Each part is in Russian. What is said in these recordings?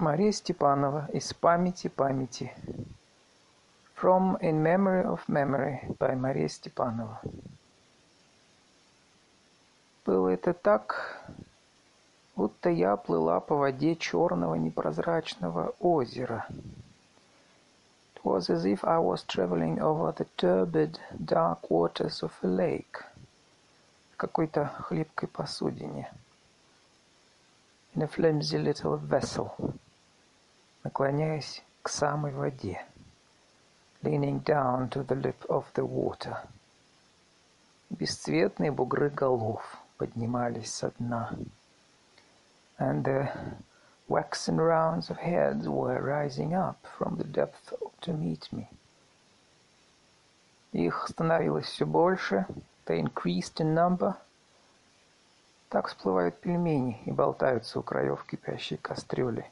Мария Степанова из памяти памяти. From In Memory of Memory by Мария Степанова. Было это так, будто я плыла по воде черного непрозрачного озера. It was as if I was traveling over the turbid, dark waters of a lake какой-то хлипкой посудине. In a flimsy little vessel, наклоняясь к самой воде, leaning down to the lip of the water. Бесцветные бугры голов поднимались со дна. And the waxen rounds of heads were rising up from the depth to meet me. Их становилось все больше, they increased in number. Так всплывают пельмени и болтаются у краев кипящей кастрюли.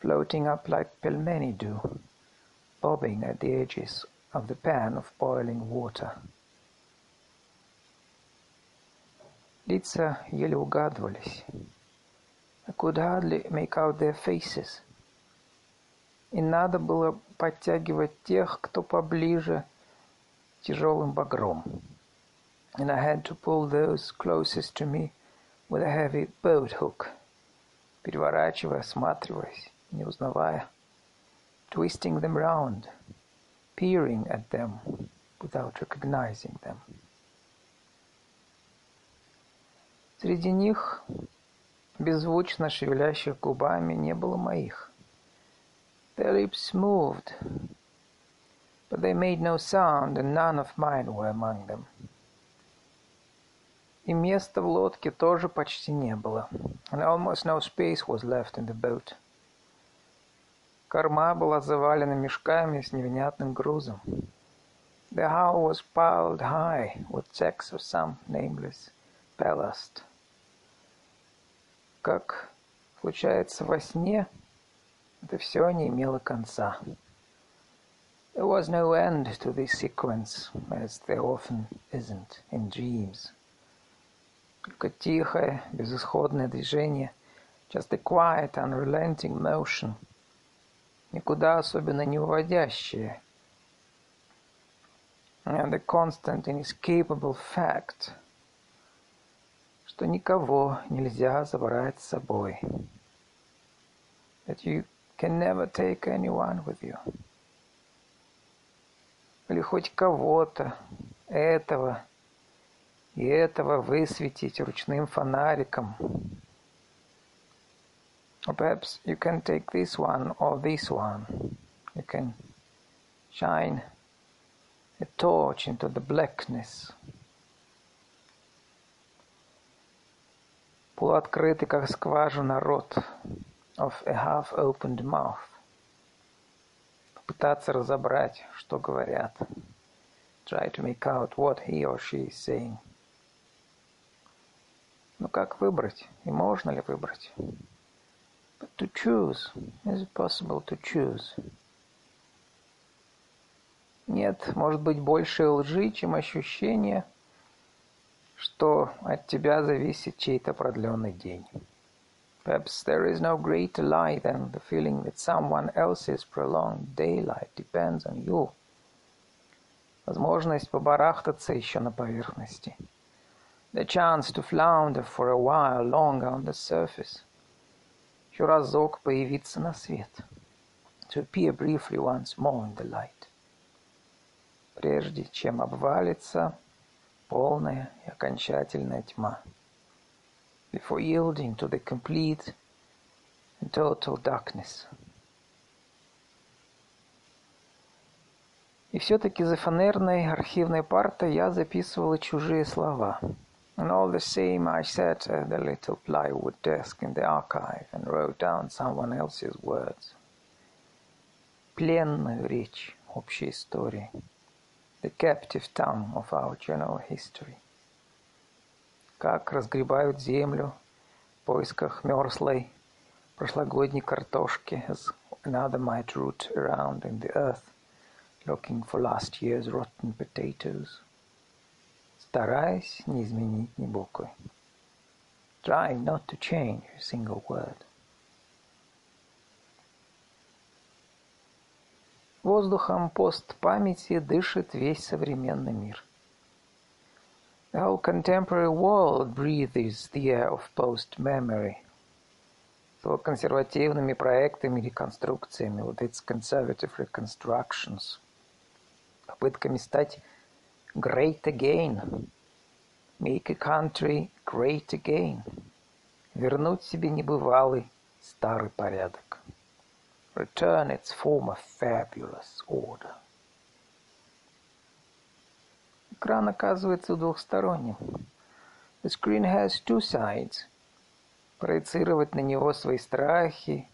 Floating up like pelmeni do, bobbing at the edges of the pan of boiling water. Лица еле угадывались. I could hardly make out their faces. И надо было подтягивать тех, кто поближе, тяжелым багром. And I had to pull those closest to me with a heavy boat hook, переворачивая, осматриваясь, не узнавая, twisting them round, peering at them without recognizing them. Среди них, беззвучно шевелящих губами, не было моих. Their lips moved, but they made no sound, and none of mine were among them. И места в лодке тоже почти не было, and almost no space was left in the boat. Корма была завалена мешками с невнятным грузом. The hull was piled high with sacks of some nameless ballast. Как случается во сне, это все не имело конца. There was no end to this sequence, as there often isn't in dreams. Только тихое, безысходное движение, just a quiet, unrelenting motion, никуда особенно не уводящее, and the constant, inescapable fact — что никого нельзя забрать с собой. That you can never take anyone with you. Или хоть кого-то, этого и этого высветить ручным фонариком. Or perhaps you can take this one or this one. You can shine a torch into the blackness. полуоткрытый, как скважина, рот, of a half-opened mouth. Попытаться разобрать, что говорят. Try to make out what he or she is saying. Но как выбрать? И можно ли выбрать? But to choose. Is it possible to choose? Нет, может быть, больше лжи, чем ощущение – что от тебя зависит чей-то продленный день. Perhaps there is no greater lie than the feeling that someone else's prolonged daylight depends on you. Возможность побарахтаться еще на поверхности. The chance to flounder for a while longer on the surface. Еще разок появиться на свет. To appear briefly once more in the light. Прежде чем обвалиться полная и окончательная тьма. Before yielding to the complete and total darkness. И все-таки за фанерной архивной партой я записывала чужие слова. And all the same I sat at the little plywood desk in the archive and wrote down someone else's words. Пленную речь общей истории the captive tongue of our general history. Как разгребают землю в поисках мерзлой прошлогодней картошки, as another might root around in the earth, looking for last year's rotten potatoes, стараясь не изменить ни буквы. Try not to change a single word. Воздухом постпамяти дышит весь современный мир. The whole contemporary world breathes the air of post-memory. С консервативными проектами, реконструкциями, with its conservative reconstructions, попытками стать great again, make a country great again, вернуть себе небывалый старый порядок, return its former fabulous order. Экран оказывается двухсторонним. The screen has two sides. Проецировать на него свои страхи,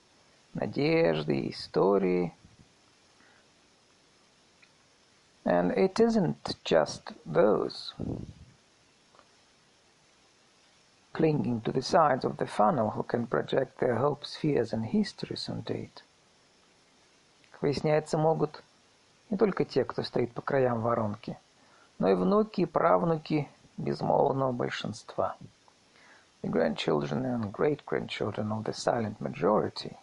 надежды, истории. And it isn't just those clinging to the sides of the funnel who can project their hopes, fears and histories onto it. Как выясняется, могут не только те, кто стоит по краям воронки – но и внуки и правнуки безмолвного большинства. The grandchildren and great-grandchildren of the silent majority,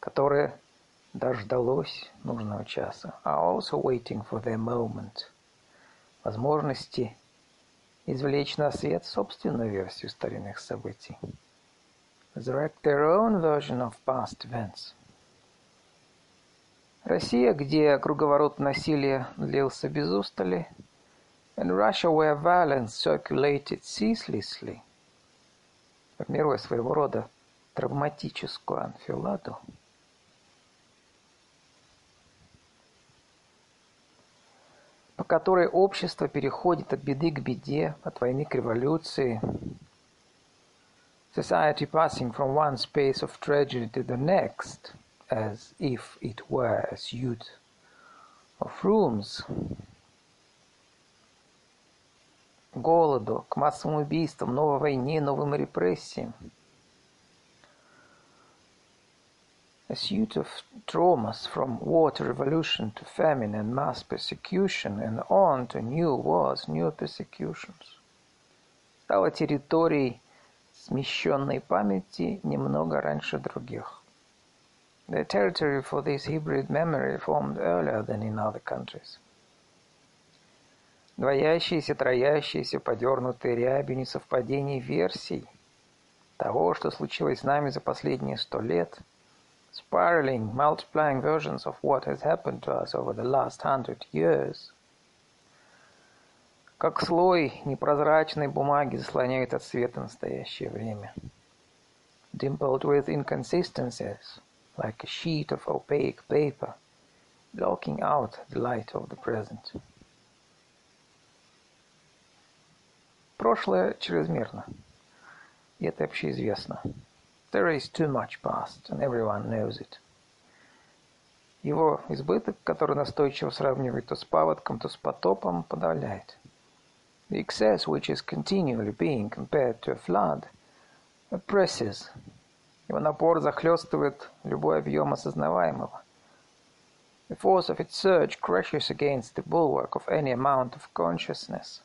которое дождалось нужного часа, are also waiting for their moment, возможности извлечь на свет собственную версию старинных событий, resurrect their own version of past events – Россия, где круговорот насилия длился без устали, in Russia where violence circulated ceaselessly, формируя своего рода травматическую анфиладу, по которой общество переходит от беды к беде, от войны к революции, society passing from one space of tragedy to the next – as if it were a suite of rooms. Голоду, к массовым убийствам, новой войне, новым репрессиям. A suite of traumas from to revolution to famine and mass persecution and on to new wars, new persecutions. Стала территорией смещенной памяти немного раньше других. The territory for this hybrid memory formed earlier than in other countries. Двоящиеся, троящиеся, подернутые рябью несовпадений версий того, что случилось с нами за последние сто лет, spiraling, multiplying versions of what has happened to us over the last hundred years, как слой непрозрачной бумаги заслоняет от света настоящее время, dimpled with inconsistencies, like a sheet of opaque paper, blocking out the light of the present. Прошлое чрезмерно, и это общеизвестно. There is too much past, and everyone knows it. Его избыток, который настойчиво сравнивает то с паводком, то с потопом, подавляет. The excess, which is continually being compared to a flood, oppresses Его напор захлестывает любой объем осознаваемого. The force of its surge crashes against the bulwark of any amount of consciousness.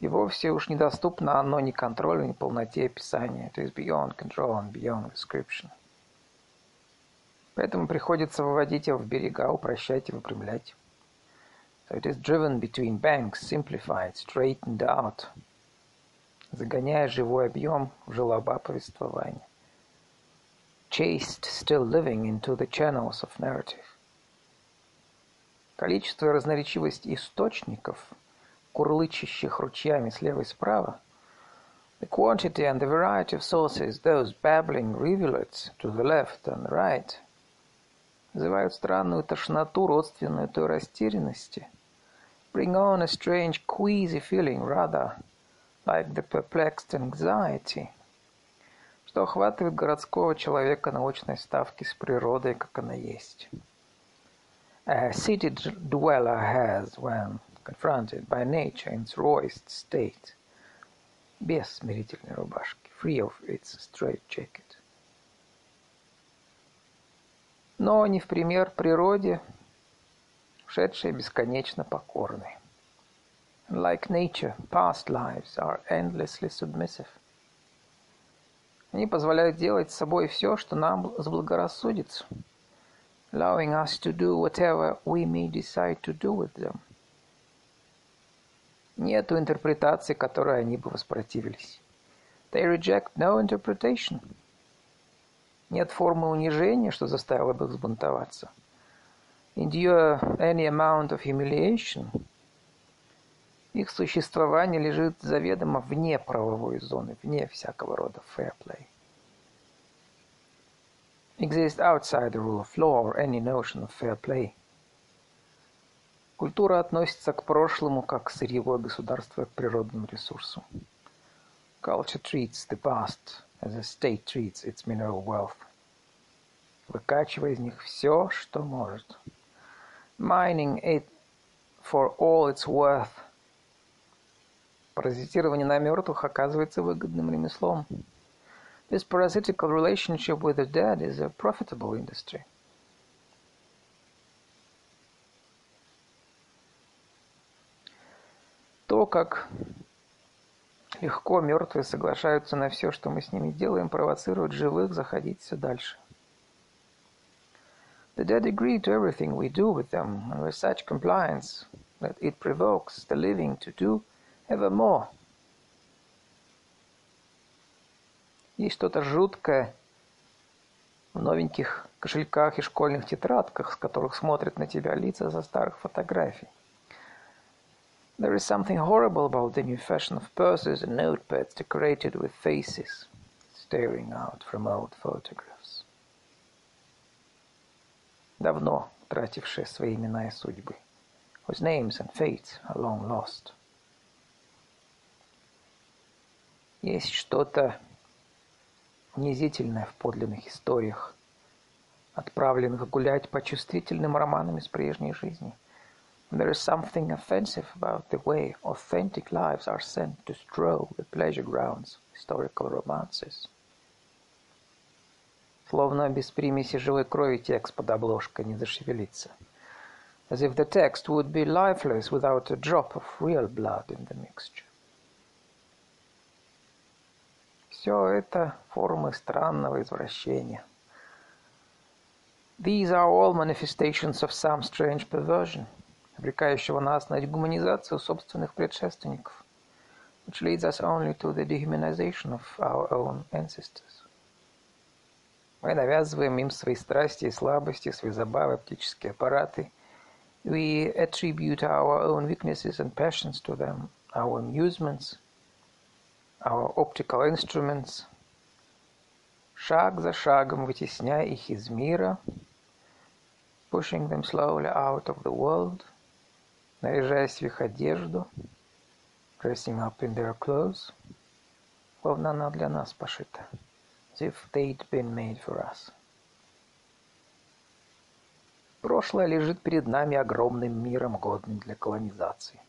И вовсе уж недоступно оно ни контролю, ни полноте описания. It is beyond control and beyond description. Поэтому приходится выводить его в берега, упрощать и выпрямлять. So it is driven between banks, simplified, straightened out, загоняя живой объем в желоба повествования chased still living into the channels of narrative. Количество и разноречивость источников, курлычащих ручьями слева и справа, the quantity and the variety of sources, those babbling rivulets to the left and right, вызывают странную тошноту, родственную той растерянности, bring on a strange queasy feeling rather like the perplexed anxiety – что охватывает городского человека на очной ставке с природой, как она есть. A city dweller has, when confronted by nature in its rawest state, без смирительной рубашки, free of its straight jacket. Но не в пример природе, шедшей бесконечно покорной. Like nature, past lives are endlessly submissive. Они позволяют делать с собой все, что нам заблагорассудится. allowing us to do whatever we may decide to do with them. Нету интерпретации, которой они бы воспротивились. They reject no interpretation. Нет формы унижения, что заставило бы их взбунтоваться. Endure any amount of humiliation. Их существование лежит заведомо вне правовой зоны, вне всякого рода fair play. Exist outside the rule of law or any notion of fair play. Культура относится к прошлому как сырьевое государство к природному ресурсу. Culture treats the past as a state treats its mineral wealth, выкачивая из них все, что может. Mining it for all its worth. Паразитирование на мертвых оказывается выгодным ремеслом. This parasitical relationship with the dead is a profitable industry. Как легко мертвые соглашаются на все, что мы с ними делаем, провоцирует живых заходить все дальше. The dead agree to everything we do with them, and with such compliance that it provokes the living to do ever more. Есть что-то жуткое в новеньких кошельках и школьных тетрадках, с которых смотрят на тебя лица за старых фотографий. There is something horrible about the new fashion of purses and notepads decorated with faces staring out from old photographs. Давно тратившие свои имена и судьбы, whose names and fates are long lost. Есть что-то унизительное в подлинных историях, отправленных гулять по чувствительным романам из прежней жизни – There is something offensive about the way authentic lives are sent to stroll the pleasure grounds historical romances. Словно без примеси живой крови текст под обложкой не зашевелится. As if the text would be lifeless without a drop of real blood in the mixture. Все это формы странного извращения. These are all manifestations of some strange perversion – обрекающего нас на дегуманизацию собственных предшественников, which leads us only to the dehumanization of our own ancestors. Мы навязываем им свои страсти и слабости, свои забавы, оптические аппараты. We attribute our own weaknesses and passions to them, our amusements, our optical instruments, шаг за шагом вытесняя их из мира, pushing them slowly out of the world – наряжаясь в их одежду, dressing up in their clothes, словно она для нас пошита, as if they'd been made for us. Прошлое лежит перед нами огромным миром, годным для колонизации.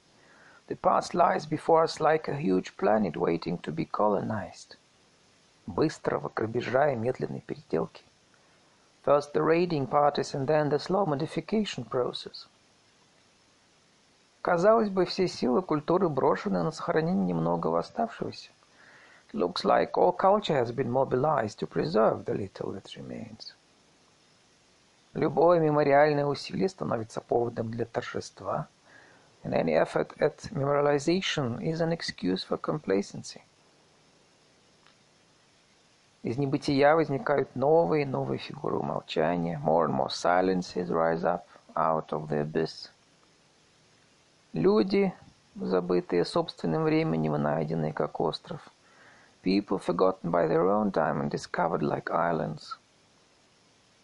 The past lies before us like a huge planet waiting to be colonized. Быстрого грабежа и медленной переделки. First the raiding parties and then the slow modification process – Казалось бы, все силы культуры брошены на сохранение немногого оставшегося. It looks like all culture has been mobilized to preserve the little that remains. Любое мемориальное усилие становится поводом для торжества, and any effort at memorialization is an excuse for complacency. Из небытия возникают новые и новые фигуры умолчания. More and more silences rise up out of the abyss. Люди, забытые собственным временем и найденные как остров. People forgotten by their own time and discovered like islands.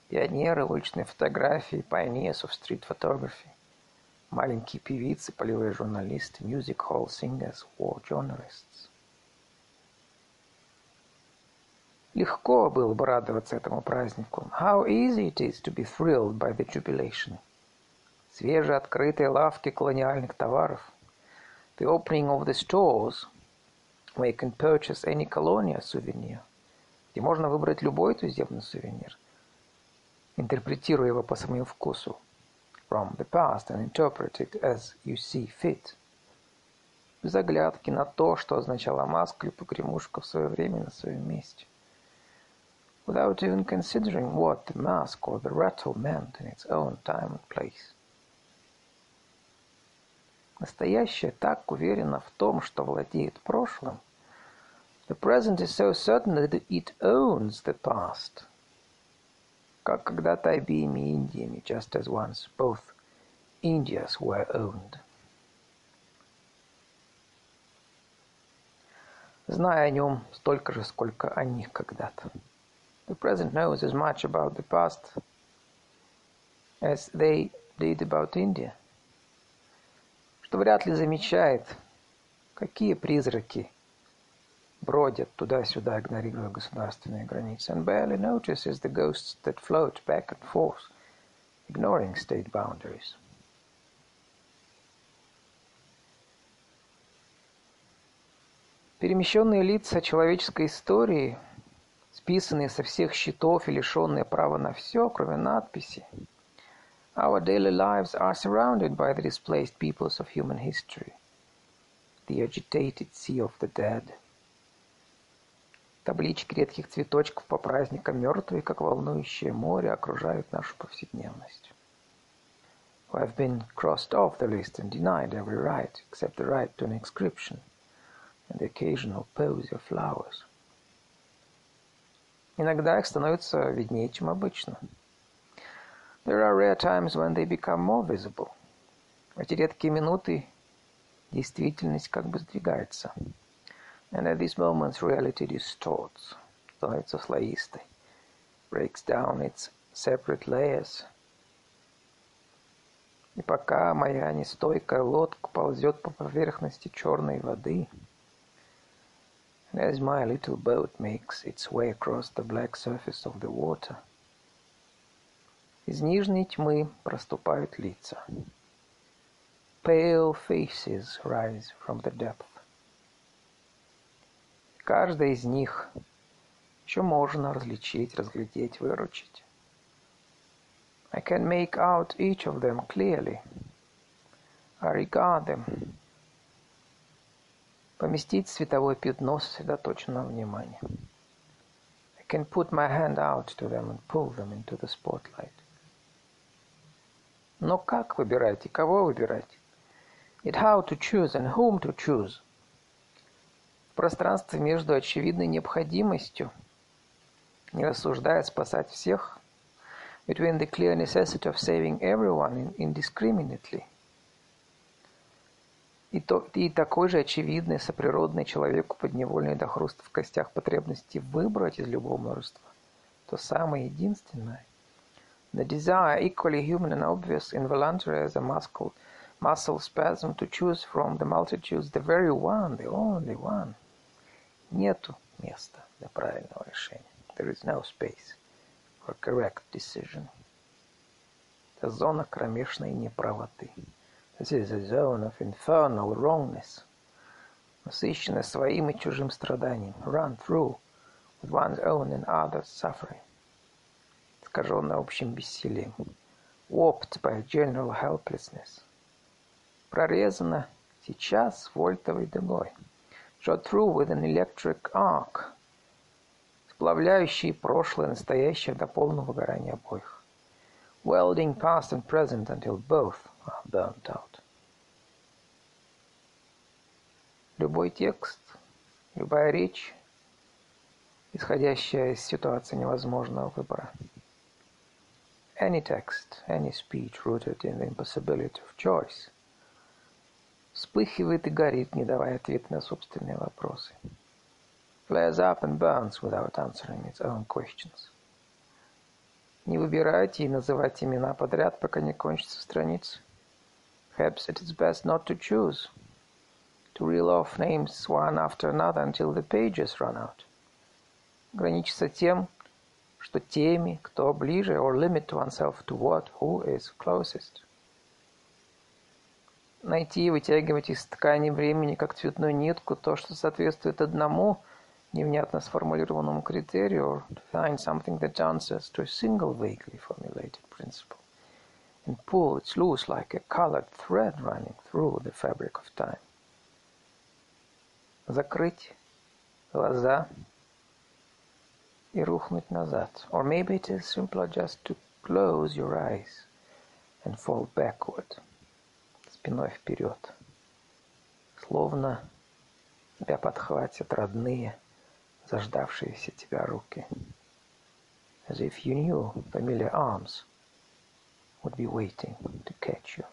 Пионеры уличной фотографии, pioneers of street photography. Маленькие певицы, полевые журналисты, music hall singers, war journalists. Легко было бы радоваться этому празднику. How easy it is to be thrilled by the jubilation свежеоткрытые лавки колониальных товаров, the opening of the stores where you can purchase any colonial souvenir, где можно выбрать любой туземный сувенир, интерпретируя его по своему вкусу, from the past and interpret it as you see fit, без оглядки на то, что означала маска и погремушка в свое время на своем месте. without even considering what the mask or the rattle meant in its own time and place. Настоящее так уверено в том, что владеет прошлым. The present is so certain that it owns the past. Как когда-то обеими Индиями, just as once both Indias were owned. Зная о нем столько же, сколько о них когда-то. The present knows as much about the past as they did about India. Вряд ли замечает, какие призраки бродят туда-сюда, игнорируя государственные границы, and barely notices the ghosts that float back and forth, ignoring state boundaries. Перемещенные лица человеческой истории, списанные со всех счетов и лишенные права на все, кроме надписи. Our daily lives are surrounded by the displaced peoples of human history, the agitated sea of the dead. Таблички редких цветочков по праздникам мертвые, как волнующее море, окружают нашу повседневность. Who have been crossed off the list and denied every right except the right to an inscription – and the occasional pose of flowers. Иногда их становится виднее, чем обычно. There are rare times when they become more visible. В эти редкие минуты действительность как бы сдвигается. And at these moments reality distorts, становится слоистой, breaks down its separate layers. И пока моя нестойкая лодка ползет по поверхности черной воды — as my little boat makes its way across the black surface of the water. Из нижней тьмы проступают лица. Pale faces rise from the depth. Каждая из них еще можно различить, разглядеть, выручить. I can make out each of them clearly. I regard them Поместить световое пятно сосредоточенного внимания. I can put my hand out to them and pull them into the spotlight. Но как выбирать и кого выбирать? It how to choose and whom to choose. В пространстве между очевидной необходимостью, не рассуждая спасать всех, between the clear necessity of saving everyone indiscriminately – и, то, и такой же очевидный, соприродный человеку подневольный до хруста в костях потребности выбрать из любого множества то самое единственное. The desire, equally human and obvious, involuntary as a muscle, muscle spasm to choose from the multitudes the very one, the only one. Нету места для правильного решения. There is no space for correct decision. Это зона кромешной неправоты. This is a zone of infernal wrongness, насыщенная своим и чужим страданием, run through with one's own and others' suffering, Искаженная общим бессилием, warped by general helplessness, прорезана сейчас вольтовой дугой, shot through with an electric arc, сплавляющий прошлое и настоящее до полного выгорания обоих, welding past and present until both burnt out. Любой текст, любая речь, исходящая из ситуации невозможного выбора. Any text, any speech rooted in the impossibility of choice вспыхивает и горит, не давая ответа на собственные вопросы. Flares up and burns without answering its own questions. Не выбирайте и называйте имена подряд, пока не кончится страница. Perhaps it is best not to choose, to reel off names one after another until the pages run out. Ограничиться тем, что теми, кто ближе, or limit oneself to what, who is closest. Найти и вытягивать из ткани времени, как цветную нитку, то, что соответствует одному невнятно сформулированному критерию, or find something that answers to a single vaguely formulated principle. and pull it loose like a colored thread running through the fabric of time. Закрыть глаза рухнуть назад. Or maybe it is simpler just to close your eyes and fall backward, спиной вперед. Словно тебя подхватят родные, заждавшиеся тебя руки. As if you knew familiar arms would be waiting to catch you.